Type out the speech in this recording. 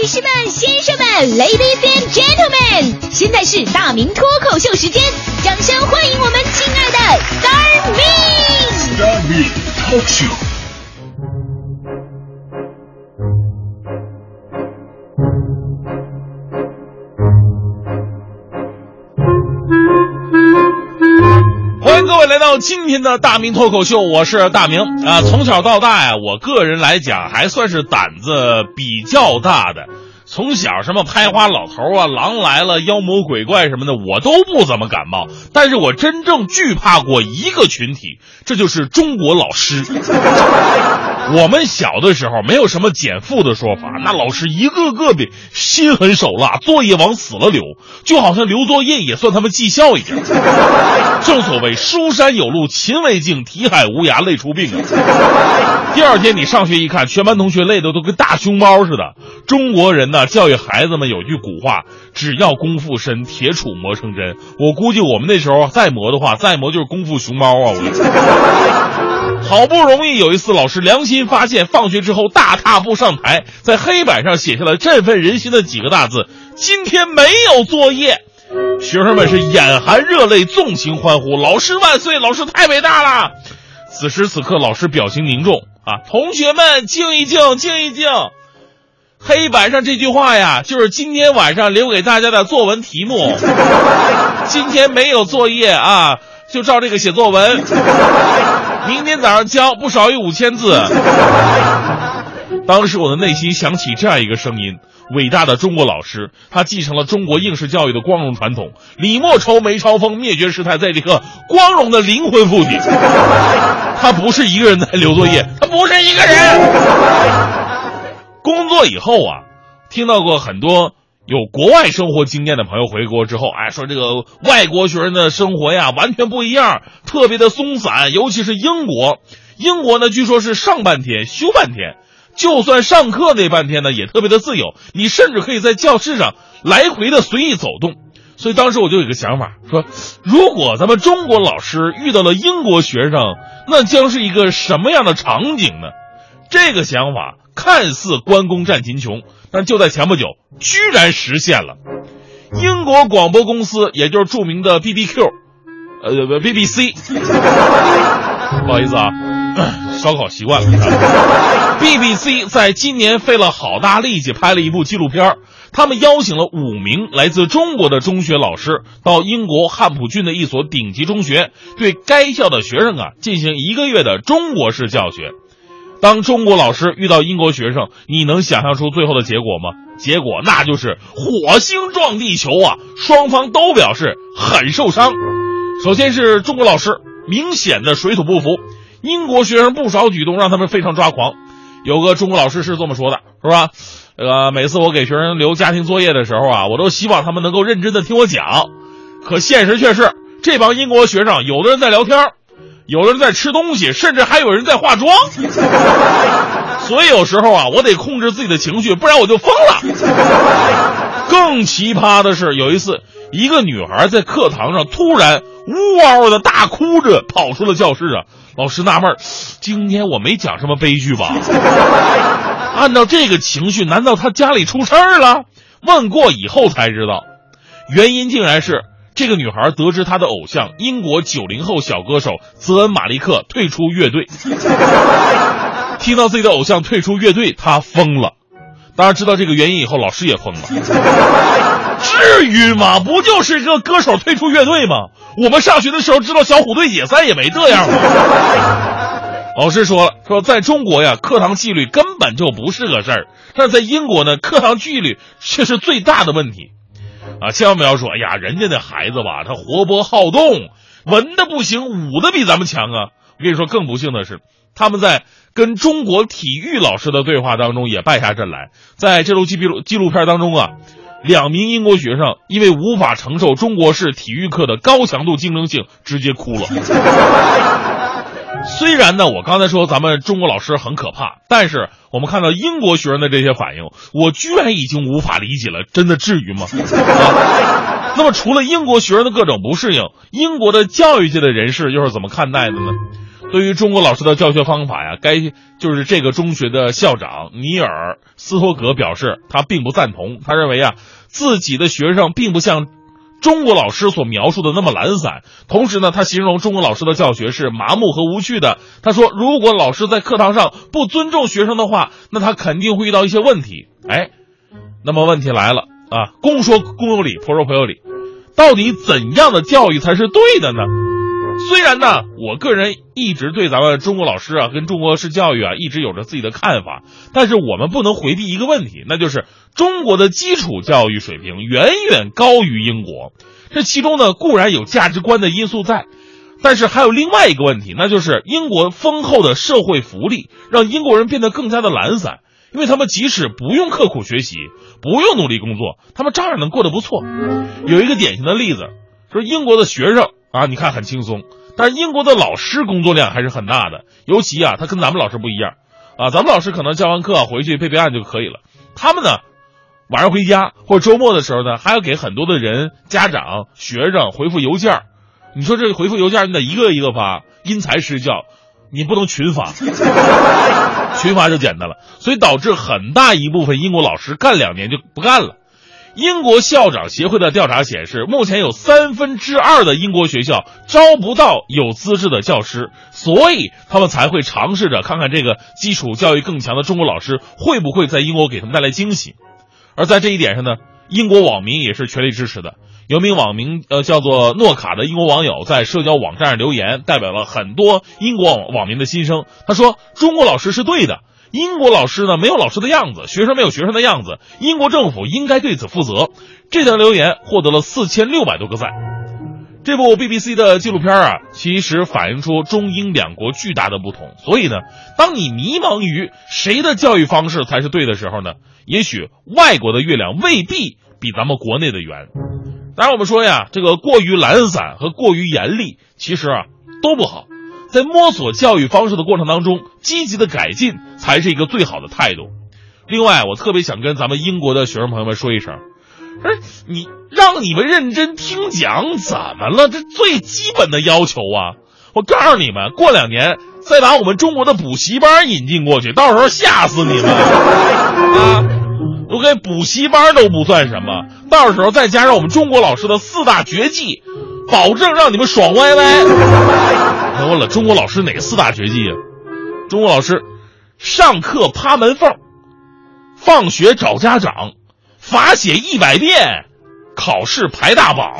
女士们、先生们，Ladies and Gentlemen，现在是大明脱口秀时间，掌声欢迎我们亲爱的 Star Me！Star Me Talk Show。到今天的大明脱口秀，我是大明啊。从小到大呀，我个人来讲还算是胆子比较大的。从小什么拍花老头啊、狼来了、妖魔鬼怪什么的，我都不怎么感冒。但是我真正惧怕过一个群体，这就是中国老师。我们小的时候没有什么减负的说法，那老师一个个的心狠手辣，作业往死了留，就好像留作业也算他们绩效一样。正所谓书山有路勤为径，题海无涯累出病啊。第二天你上学一看，全班同学累的都跟大熊猫似的。中国人呢，教育孩子们有句古话：只要功夫深，铁杵磨成针。我估计我们那时候再磨的话，再磨就是功夫熊猫啊！我。好不容易有一次，老师良心发现，放学之后大踏步上台，在黑板上写下了振奋人心的几个大字：“今天没有作业。”学生们是眼含热泪，纵情欢呼：“老师万岁！老师太伟大了！”此时此刻，老师表情凝重啊，同学们静一静，静一静。黑板上这句话呀，就是今天晚上留给大家的作文题目。今天没有作业啊，就照这个写作文。明天早上交，不少于五千字。当时我的内心响起这样一个声音：伟大的中国老师，他继承了中国应试教育的光荣传统。李莫愁梅超风，灭绝师太在这个光荣的灵魂附体。他不是一个人在留作业，他不是一个人。以后啊，听到过很多。有国外生活经验的朋友回国之后，哎，说这个外国学生的生活呀，完全不一样，特别的松散，尤其是英国。英国呢，据说是上半天休半天，就算上课那半天呢，也特别的自由，你甚至可以在教室上来回的随意走动。所以当时我就有个想法，说如果咱们中国老师遇到了英国学生，那将是一个什么样的场景呢？这个想法看似关公战秦琼。但就在前不久，居然实现了。英国广播公司，也就是著名的 B B Q，呃，B B C，不好意思啊，烧烤习惯了。B B C 在今年费了好大力气拍了一部纪录片，他们邀请了五名来自中国的中学老师到英国汉普郡的一所顶级中学，对该校的学生啊进行一个月的中国式教学。当中国老师遇到英国学生，你能想象出最后的结果吗？结果那就是火星撞地球啊！双方都表示很受伤。首先是中国老师明显的水土不服，英国学生不少举动让他们非常抓狂。有个中国老师是这么说的，是吧？这个每次我给学生留家庭作业的时候啊，我都希望他们能够认真的听我讲。可现实却是，这帮英国学生有的人在聊天。有人在吃东西，甚至还有人在化妆，所以有时候啊，我得控制自己的情绪，不然我就疯了。更奇葩的是，有一次，一个女孩在课堂上突然呜嗷的大哭着跑出了教室啊！老师纳闷，今天我没讲什么悲剧吧？按照这个情绪，难道她家里出事儿了？问过以后才知道，原因竟然是。这个女孩得知她的偶像英国九零后小歌手泽恩·马利克退出乐队，听到自己的偶像退出乐队，她疯了。当然知道这个原因以后，老师也疯了。至于吗？不就是一个歌手退出乐队吗？我们上学的时候知道小虎队解散也没这样。老师说了，说在中国呀，课堂纪律根本就不是个事儿，但是在英国呢，课堂纪律却是最大的问题。啊，千万不要说，哎呀，人家的孩子吧，他活泼好动，文的不行，武的比咱们强啊！我跟你说，更不幸的是，他们在跟中国体育老师的对话当中也败下阵来。在这部纪录纪录片当中啊，两名英国学生因为无法承受中国式体育课的高强度竞争性，直接哭了。虽然呢，我刚才说咱们中国老师很可怕，但是我们看到英国学生的这些反应，我居然已经无法理解了。真的至于吗？啊、那么除了英国学生的各种不适应，英国的教育界的人士又是怎么看待的呢？对于中国老师的教学方法呀，该就是这个中学的校长尼尔斯托格表示，他并不赞同。他认为啊，自己的学生并不像中国老师所描述的那么懒散。同时呢，他形容中国老师的教学是麻木和无趣的。他说，如果老师在课堂上不尊重学生的话，那他肯定会遇到一些问题。哎，那么问题来了啊，公说公有理，婆说婆有理，到底怎样的教育才是对的呢？虽然呢，我个人一直对咱们中国老师啊，跟中国式教育啊，一直有着自己的看法，但是我们不能回避一个问题，那就是中国的基础教育水平远远高于英国。这其中呢，固然有价值观的因素在，但是还有另外一个问题，那就是英国丰厚的社会福利让英国人变得更加的懒散，因为他们即使不用刻苦学习，不用努力工作，他们照样能过得不错。有一个典型的例子，说英国的学生。啊，你看很轻松，但英国的老师工作量还是很大的，尤其啊，他跟咱们老师不一样，啊，咱们老师可能教完课回去背背案就可以了，他们呢，晚上回家或者周末的时候呢，还要给很多的人、家长、学生回复邮件你说这回复邮件你得一个一个发，因材施教，你不能群发，群发就简单了，所以导致很大一部分英国老师干两年就不干了。英国校长协会的调查显示，目前有三分之二的英国学校招不到有资质的教师，所以他们才会尝试着看看这个基础教育更强的中国老师会不会在英国给他们带来惊喜。而在这一点上呢，英国网民也是全力支持的。有名网名呃叫做诺卡的英国网友在社交网站上留言，代表了很多英国网民的心声。他说：“中国老师是对的。”英国老师呢，没有老师的样子，学生没有学生的样子，英国政府应该对此负责。这条留言获得了四千六百多个赞。这部 BBC 的纪录片啊，其实反映出中英两国巨大的不同。所以呢，当你迷茫于谁的教育方式才是对的时候呢，也许外国的月亮未必比咱们国内的圆。当然，我们说呀，这个过于懒散和过于严厉，其实啊都不好。在摸索教育方式的过程当中，积极的改进才是一个最好的态度。另外，我特别想跟咱们英国的学生朋友们说一声：，不是你让你们认真听讲，怎么了？这最基本的要求啊！我告诉你们，过两年再把我们中国的补习班引进过去，到时候吓死你们 啊！我给补习班都不算什么，到时候再加上我们中国老师的四大绝技，保证让你们爽歪歪。问了，中国老师哪四大绝技啊？中国老师，上课趴门缝，放学找家长，罚写一百遍，考试排大榜。